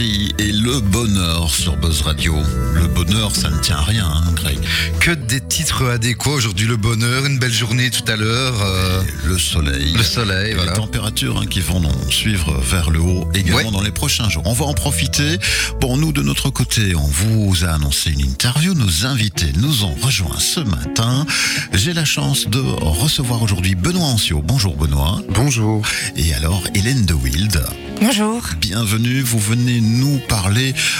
Ferry et le bonheur sur Buzz Radio. Le bonheur, ça ne tient à rien, hein, Greg. Que des titres adéquats aujourd'hui. Le bonheur, une belle journée tout à l'heure. euh, Le soleil. le soleil, Et voilà. Les températures hein, qui vont donc suivre vers le haut également Ouais. dans les prochains jours. On va en profiter. Bon, nous, de notre côté, on vous a annoncé une interview. Nos invités nous ont rejoints ce matin. J'ai la chance de recevoir aujourd'hui Benoît Ancio. Bonjour Benoît. Bonjour. Et alors, Hélène de Wild. Bonjour. Bienvenue, vous venez nous parler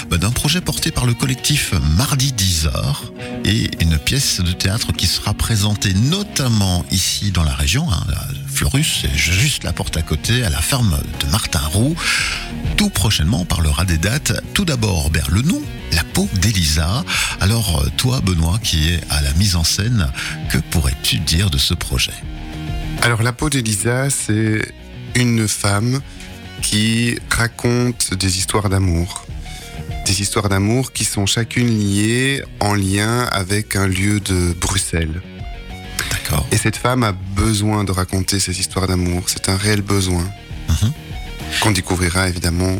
bah, d'un projet porté par le collectif Mardi 10 heures et une pièce de théâtre qui sera présentée notamment ici dans la région, hein, Fleurus, c'est juste la porte à côté, à la ferme de Martin Roux. Tout prochainement, on parlera des dates. Tout d'abord, ben, le nom, la peau d'Elisa. Alors, euh, toi, Benoît, qui est à la mise en scène, que pourrais-tu dire de ce projet? Alors la peau d'Elisa, c'est une femme qui raconte des histoires d'amour. Des histoires d'amour qui sont chacune liées en lien avec un lieu de Bruxelles. D'accord. Et cette femme a besoin de raconter ces histoires d'amour. C'est un réel besoin. Mhm. Qu'on découvrira évidemment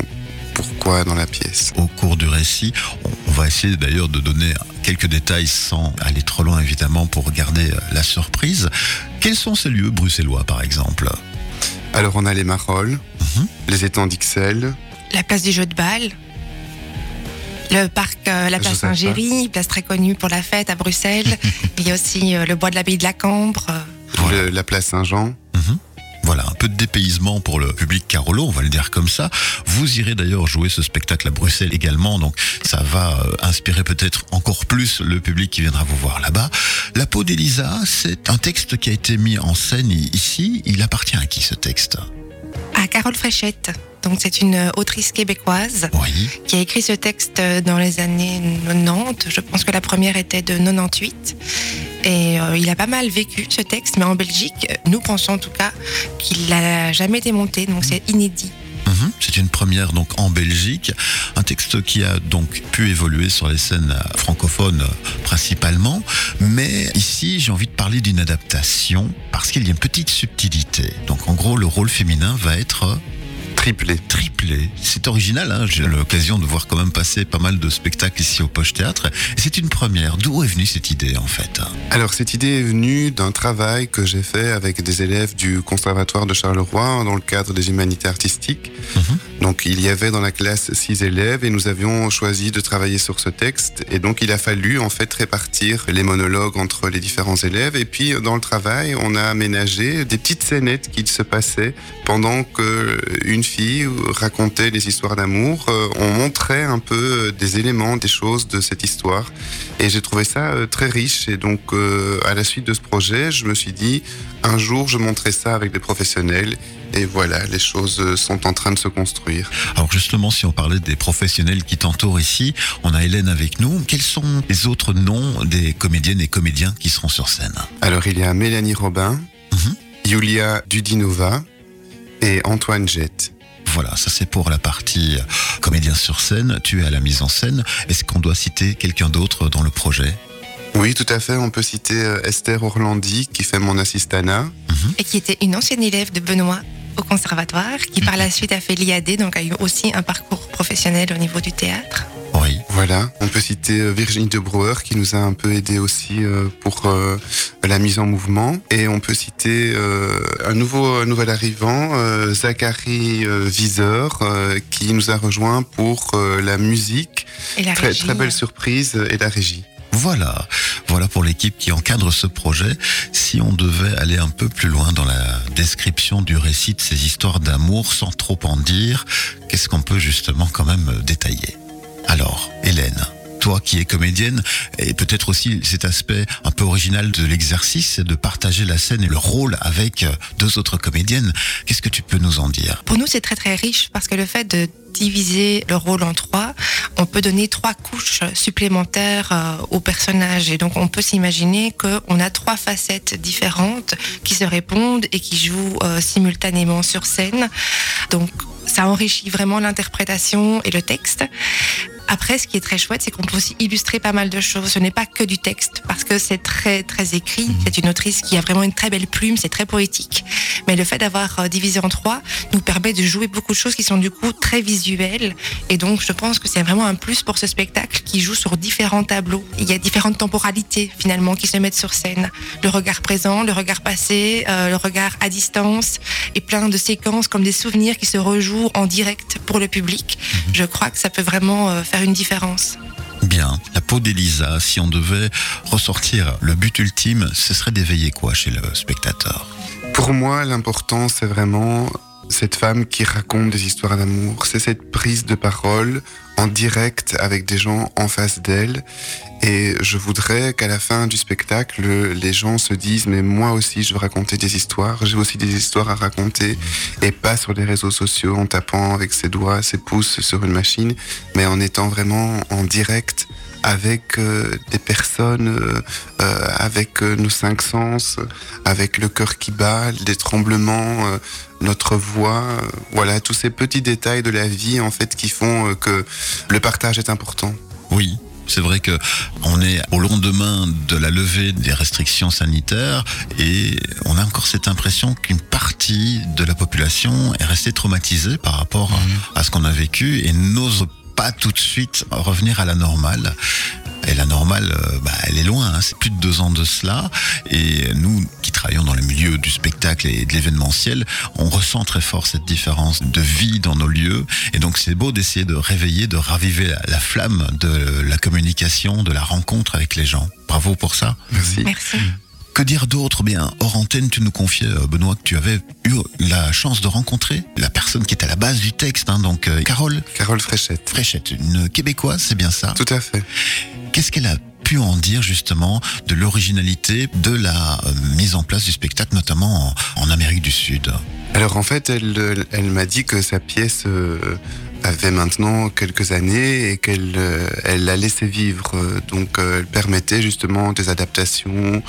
pourquoi dans la pièce. au cours du récit. On- va essayer d'ailleurs de donner quelques détails sans aller trop loin évidemment pour garder euh, la surprise. Quels sont ces lieux bruxellois par exemple? Alors on a les Marolles, Mhm. les étangs d'Ixelles, La place du jeu de balle. Le parc, euh, la place. Saint-Géry, place très connue pour la fête à Bruxelles. Il y a aussi euh, le bois de l'abbaye de la Cambre. euh, Voilà. le- la place Saint-Jean. Voilà, un peu de dépaysement pour le public Carolo, on va le dire comme ça. Vous irez d'ailleurs jouer ce spectacle à Bruxelles également, donc ça va euh, inspirer peut-être encore plus le public qui viendra vous voir là-bas. La peau d'Elisa, c'est un texte qui a été mis en scène i- ici. Il appartient à qui ce texte? À Carole Fréchette. Donc c'est une euh, autrice québécoise Oui. qui a écrit ce texte euh, dans les années 90. Je pense que la première était de 98. Et euh, il a pas mal vécu ce texte, mais en Belgique, nous pensons en tout cas qu'il n'a jamais été monté, donc c'est inédit. Mhm. C'est une première donc en Belgique, un texte qui a donc pu évoluer sur les scènes francophones principalement, mais ici j'ai envie de parler d'une adaptation parce qu'il y a une petite subtilité. Donc en gros le rôle féminin va être Triplé. triplé. C'est original, hein j'ai eu l'occasion de voir quand même passer pas mal de spectacles ici au Poche Théâtre. C'est une première. D'où est venue cette idée en fait Alors cette idée est venue d'un travail que j'ai fait avec des élèves du Conservatoire de Charleroi dans le cadre des humanités artistiques. Mhm. Donc il y avait dans la classe six élèves et nous avions choisi de travailler sur ce texte et donc il a fallu en fait répartir les monologues entre les différents élèves et puis dans le travail on a aménagé des petites scénettes qui se passaient pendant que une fille racontait les histoires d'amour. Euh, On montrait un peu des éléments, des choses de cette histoire et j'ai trouvé ça euh, très riche. Et donc, euh, à la suite de ce projet, je me suis dit, un jour, je montrerai ça avec des professionnels. Et voilà, les choses euh, sont en train de se construire. Alors justement, si on parlait des professionnels qui t'entourent ici, on a Hélène avec nous. Quels sont les autres noms des comédiennes et comédiens qui seront sur scène? Alors, il y a Mélanie Robin, Mhm. Julia Dudinova et Antoine Jett. Voilà, ça c'est pour la partie euh, comédien sur scène. Tu es à la mise en scène. Est-ce qu'on doit citer quelqu'un d'autre dans le projet? Oui, tout à fait. On peut citer euh, Esther Orlandi, qui fait mon assistana. Et qui était une ancienne élève de Benoît au conservatoire, qui par la suite a fait l'IAD, donc a eu aussi un parcours professionnel au niveau du théâtre. Oui. Voilà. On peut citer euh, Virginie de Brouwer, qui nous a un peu aidé aussi euh, pour euh, la mise en mouvement. Et on peut citer un nouveau un nouvel arrivant, Zachary Viseur, qui nous a rejoint pour la musique. Et la Très, régie, très belle surprise et la régie. Voilà, voilà pour l'équipe qui encadre ce projet. Si on devait aller un peu plus loin dans la description du récit de ces histoires d'amour, sans trop en dire, qu'est-ce qu'on peut justement quand même détailler? Alors, Hélène, toi qui es comédienne, et peut-être aussi cet aspect un peu original de l'exercice, de partager la scène et le rôle avec euh, deux autres comédiennes, qu'est-ce que tu peux nous en dire? Pour nous, c'est très très riche parce que le fait de diviser le rôle en trois, on peut donner trois couches supplémentaires euh, au personnage. Et donc, on peut s'imaginer qu'on a trois facettes différentes qui se répondent et qui jouent euh, simultanément sur scène. Donc, ça enrichit vraiment l'interprétation et le texte. Après, ce qui est très chouette, c'est qu'on peut aussi illustrer pas mal de choses. Ce n'est pas que du texte, parce que c'est très, très écrit. Mhm. C'est une autrice qui a vraiment une très belle plume, c'est très poétique. Mais le fait d'avoir euh, divisé en trois nous permet de jouer beaucoup de choses qui sont du coup très visuelles. Et donc, je pense que c'est vraiment un plus pour ce spectacle qui joue sur différents tableaux. Il y a différentes temporalités finalement qui se mettent sur scène. Le regard présent, le regard passé, euh, le regard à distance et plein de séquences comme des souvenirs qui se rejouent en direct pour le public. Je crois que ça peut vraiment euh, faire une différence. Bien, la peau d'Elisa, si on devait ressortir le but ultime, ce serait d'éveiller quoi chez le spectateur? Pour moi, l'important, c'est vraiment cette femme qui raconte des histoires d'amour. C'est cette prise de parole en direct avec des gens en face d'elle. Et je voudrais qu'à la fin du spectacle, les gens se disent, mais moi aussi, je veux raconter des histoires. J'ai aussi des histoires à raconter. Et pas sur les réseaux sociaux en tapant avec ses doigts, ses pouces sur une machine, mais en étant vraiment en direct avec euh, des personnes, euh, euh, avec nos cinq sens, avec le cœur qui bat, des tremblements, notre voix, voilà, tous ces petits détails de la vie en fait qui font que le partage est important. Oui. C'est vrai que on est au lendemain de la levée des restrictions sanitaires et on a encore cette impression qu'une partie de la population est restée traumatisée par rapport à- à ce qu'on a vécu et n'ose pas tout de suite revenir à la normale. Et la normale, euh, bah, elle est loin, hein. c'est plus de deux ans de cela. Et nous qui travaillons dans le milieu du spectacle et de l'événementiel, on ressent très fort cette différence de vie dans nos lieux. Et donc c'est beau d'essayer de réveiller, de raviver la, la flamme de la communication, de la rencontre avec les gens. Bravo pour ça. Merci. Merci. Que dire d'autre? Bien, hors antenne, tu nous confiais, euh, Benoît, que tu avais eu la chance de rencontrer la personne qui est à la base du texte, hein, donc euh, Carole Carole Fréchette. Fréchette, une Québécoise, c'est bien ça? Tout à fait. Qu'est-ce qu'elle a pu en dire justement de l'originalité de la euh, mise en place du spectacle, notamment en, en Amérique du Sud? Alors en fait, elle, elle m'a dit que sa pièce euh, avait maintenant quelques années et qu'elle euh, elle la laissait vivre. Donc euh, elle permettait justement des adaptations,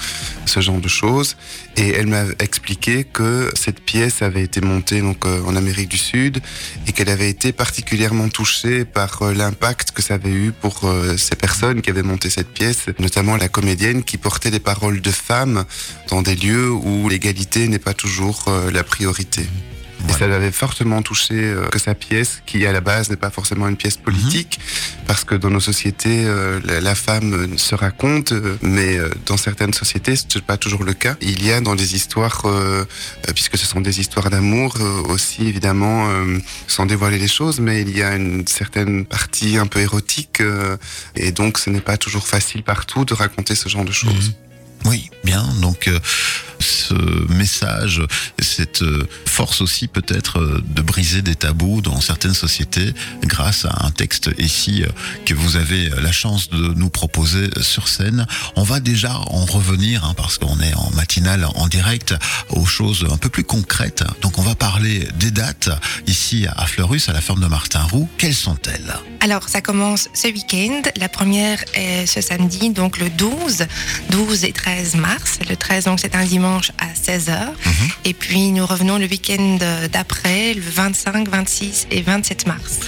ce genre de choses. Et elle m'a expliqué que cette pièce avait été montée donc euh, en Amérique du Sud et qu'elle avait été particulièrement touchée par l'impact que ça avait eu pour ces personnes qui avaient monté cette pièce, notamment la comédienne qui portait des paroles de femmes dans des lieux où l'égalité n'est pas toujours la priorité. Et ça l'avait fortement touché euh, que sa pièce, qui à la base n'est pas forcément une pièce politique, parce que dans nos sociétés, euh, la, la femme euh, se raconte, mais dans certaines sociétés, ce n'est pas toujours le cas. Il y a dans des histoires, puisque ce sont des histoires d'amour aussi, évidemment, sans dévoiler les choses, mais il y a une certaine partie un peu érotique, et donc ce n'est pas toujours facile partout de raconter ce genre de choses. Oui, bien. Donc euh, ce message, cette euh, force aussi peut-être euh, de briser des tabous dans certaines sociétés grâce à un texte ici euh, que vous avez la chance de nous proposer sur scène. On va déjà en revenir hein, parce qu'on est en matinale en direct aux choses un peu plus concrètes. Donc on va parler des dates ici à Fleurus, à la ferme de Martin Roux. Quelles sont-elles? Alors, ça commence ce week-end. La première est ce samedi, donc le 12, 12 et 13 mars. Le 13, donc c'est un dimanche à 16h. Et puis, nous revenons le week-end d'après, le 25, 26 et 27 mars.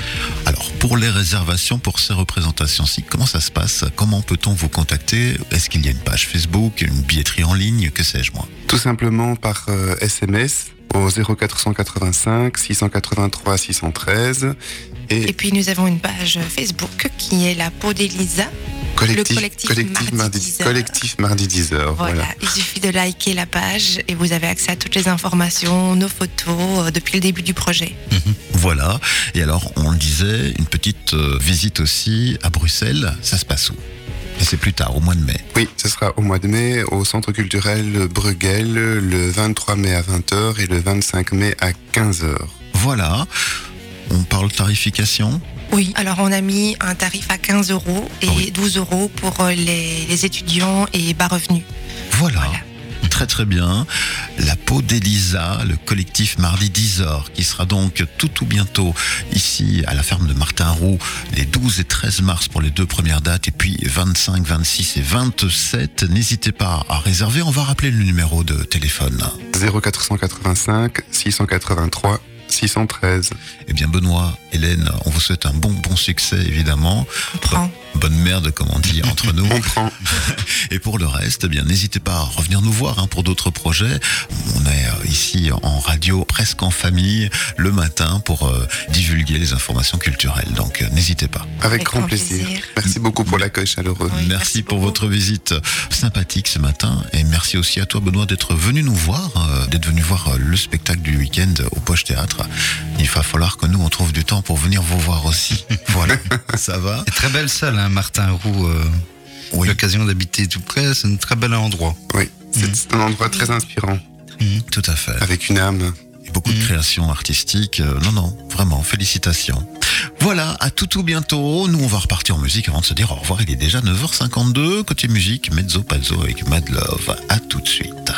Alors, pour les réservations pour ces représentations-ci, comment ça se passe? Comment peut-on vous contacter? Est-ce qu'il y a une page Facebook, une billetterie en ligne? Que sais-je moi? Tout simplement par euh, SMS au 0485 683 613 Et et puis, nous avons une page Facebook qui est la peau d'Elisa. Collectif, collectif Mardi 10 heures. collectif mardi 10 heures. Voilà. Voilà. il suffit de liker la page et vous avez accès à toutes les informations, nos photos euh, depuis le début du projet. Voilà. Et alors, on le disait, une petite euh, visite aussi à Bruxelles. Ça se passe où? Et c'est plus tard, au mois de mai. Oui, ce sera au mois de mai au Centre culturel Bruegel le 23 mai à 20h et le 25 mai à 15h. Voilà. On parle tarification Oui, alors on a mis un tarif à 15 euros et Ah oui. 12 euros pour euh, les, les étudiants et bas revenus. Voilà. Voilà. Très très bien. La peau d'Elisa, le collectif Mardi 10 heures, qui sera donc tout tout bientôt ici à la ferme de Martin Roux, les 12 et 13 mars pour les deux premières dates, et puis 25, 26 et 27. N'hésitez pas à réserver. On va rappeler le numéro de téléphone. 0485 683 613. Eh bien, Benoît, Hélène, on vous souhaite un bon, bon succès, évidemment. On prend. Bonne merde, comme on dit entre nous. On prend. Et pour le reste, eh bien, n'hésitez pas à revenir nous voir hein, pour d'autres projets. On est euh, ici en radio, presque en famille, le matin pour euh, divulguer les informations culturelles. Donc, euh, n'hésitez pas. Avec, Avec grand plaisir. plaisir. Merci beaucoup pour l'accueil chaleureux. Oui, merci, merci pour beaucoup. votre visite sympathique ce matin. Et merci aussi à toi, Benoît, d'être venu nous voir, euh, d'être venu voir le spectacle du week-end au Poche Théâtre. Il va falloir que nous, on trouve du temps pour venir vous voir aussi. Voilà, ça va Et très belle salle, hein, Martin Roux. euh, Oui, L'occasion d'habiter tout près, c'est un très bel endroit. Oui, c'est c'est un endroit très inspirant, tout à fait. avec une âme. Et beaucoup de créations artistiques. Euh, non, non, vraiment, félicitations. Voilà, à tout tout bientôt. Nous, on va repartir en musique avant de se dire au revoir. Il est déjà 9h52. Côté musique, Mezzo Pazzo avec Mad Love. À tout de suite.